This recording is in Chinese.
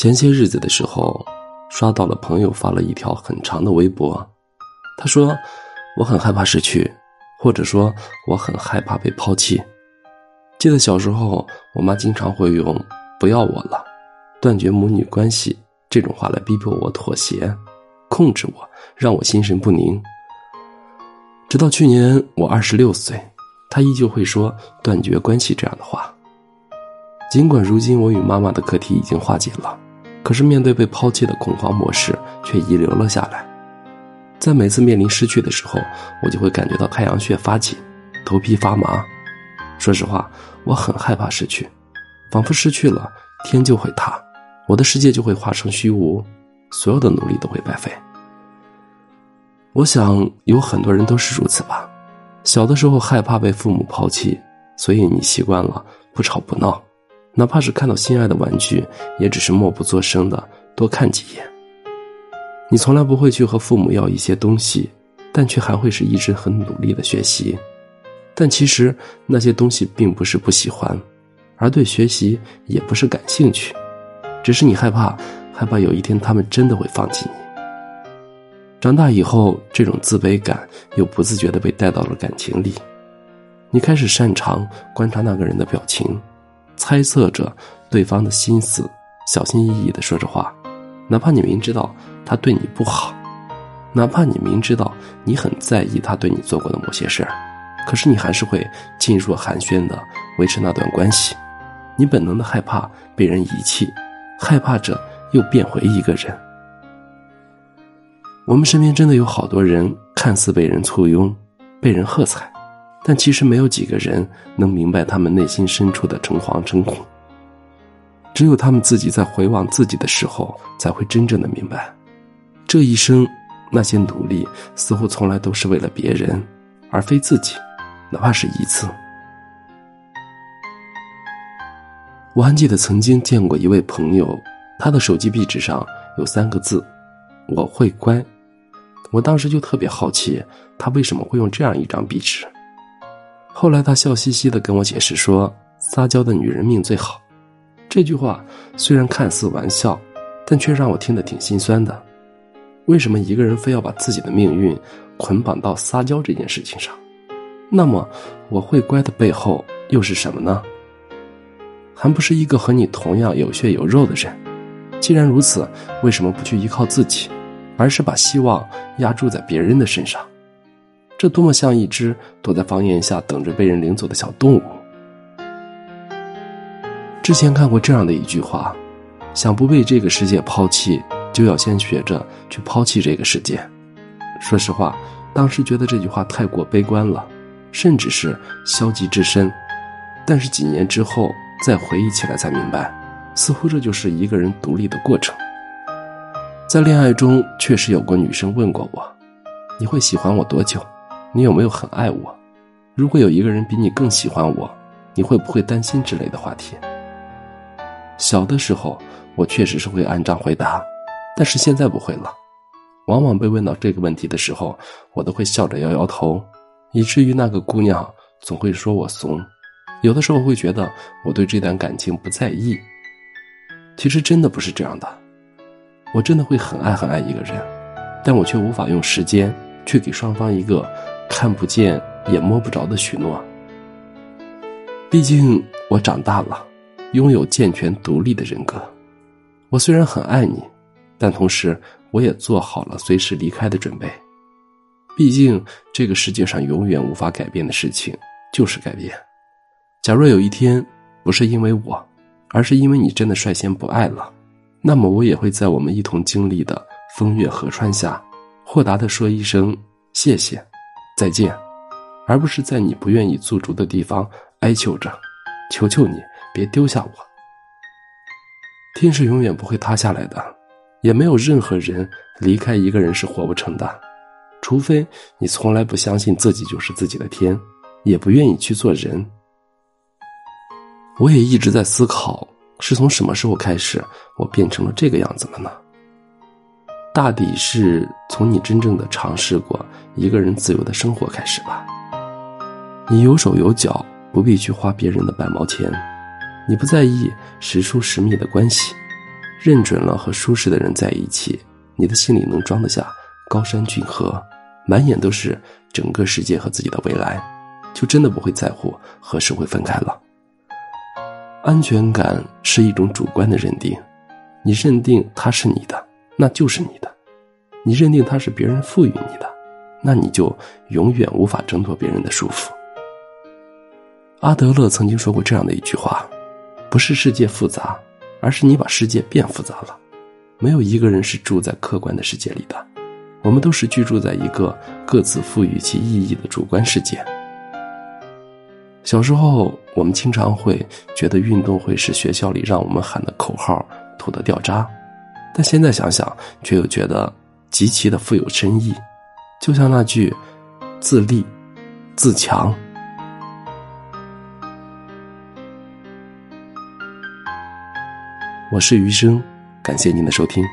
前些日子的时候，刷到了朋友发了一条很长的微博，他说：“我很害怕失去，或者说我很害怕被抛弃。”记得小时候，我妈经常会用“不要我了”，断绝母女关系这种话来逼迫我妥协，控制我，让我心神不宁。直到去年我二十六岁，她依旧会说“断绝关系”这样的话。尽管如今我与妈妈的课题已经化解了，可是面对被抛弃的恐慌模式却遗留了下来。在每次面临失去的时候，我就会感觉到太阳穴发紧，头皮发麻。说实话，我很害怕失去，仿佛失去了天就会塌，我的世界就会化成虚无，所有的努力都会白费。我想有很多人都是如此吧。小的时候害怕被父母抛弃，所以你习惯了不吵不闹。哪怕是看到心爱的玩具，也只是默不作声的多看几眼。你从来不会去和父母要一些东西，但却还会是一直很努力的学习。但其实那些东西并不是不喜欢，而对学习也不是感兴趣，只是你害怕，害怕有一天他们真的会放弃你。长大以后，这种自卑感又不自觉的被带到了感情里，你开始擅长观察那个人的表情。猜测着对方的心思，小心翼翼的说着话，哪怕你明知道他对你不好，哪怕你明知道你很在意他对你做过的某些事儿，可是你还是会噤若寒暄的维持那段关系。你本能的害怕被人遗弃，害怕着又变回一个人。我们身边真的有好多人，看似被人簇拥，被人喝彩。但其实没有几个人能明白他们内心深处的诚惶诚恐。只有他们自己在回望自己的时候，才会真正的明白，这一生那些努力似乎从来都是为了别人，而非自己，哪怕是一次。我还记得曾经见过一位朋友，他的手机壁纸上有三个字：“我会乖。”我当时就特别好奇，他为什么会用这样一张壁纸。后来他笑嘻嘻的跟我解释说：“撒娇的女人命最好。”这句话虽然看似玩笑，但却让我听得挺心酸的。为什么一个人非要把自己的命运捆绑到撒娇这件事情上？那么我会乖的背后又是什么呢？还不是一个和你同样有血有肉的人。既然如此，为什么不去依靠自己，而是把希望压注在别人的身上？这多么像一只躲在房檐下等着被人领走的小动物。之前看过这样的一句话：想不被这个世界抛弃，就要先学着去抛弃这个世界。说实话，当时觉得这句话太过悲观了，甚至是消极至深。但是几年之后再回忆起来，才明白，似乎这就是一个人独立的过程。在恋爱中，确实有过女生问过我：“你会喜欢我多久？”你有没有很爱我？如果有一个人比你更喜欢我，你会不会担心之类的话题？小的时候，我确实是会按章回答，但是现在不会了。往往被问到这个问题的时候，我都会笑着摇摇头，以至于那个姑娘总会说我怂。有的时候会觉得我对这段感情不在意，其实真的不是这样的。我真的会很爱很爱一个人，但我却无法用时间去给双方一个。看不见也摸不着的许诺。毕竟我长大了，拥有健全独立的人格。我虽然很爱你，但同时我也做好了随时离开的准备。毕竟这个世界上永远无法改变的事情就是改变。假若有一天不是因为我，而是因为你真的率先不爱了，那么我也会在我们一同经历的风月河川下，豁达的说一声谢谢。再见，而不是在你不愿意驻足的地方哀求着，求求你别丢下我。天是永远不会塌下来的，也没有任何人离开一个人是活不成的，除非你从来不相信自己就是自己的天，也不愿意去做人。我也一直在思考，是从什么时候开始，我变成了这个样子了呢？大抵是从你真正的尝试过一个人自由的生活开始吧。你有手有脚，不必去花别人的半毛钱；你不在意时疏时密的关系，认准了和舒适的人在一起，你的心里能装得下高山峻河，满眼都是整个世界和自己的未来，就真的不会在乎何时会分开了。安全感是一种主观的认定，你认定它是你的，那就是你的；你认定它是别人赋予你的，那你就永远无法挣脱别人的束缚。阿德勒曾经说过这样的一句话：“不是世界复杂，而是你把世界变复杂了。没有一个人是住在客观的世界里的，我们都是居住在一个各自赋予其意义的主观世界。”小时候，我们经常会觉得运动会是学校里让我们喊的口号，土得掉渣，但现在想想，却又觉得极其的富有深意，就像那句“自立，自强”。我是余生，感谢您的收听。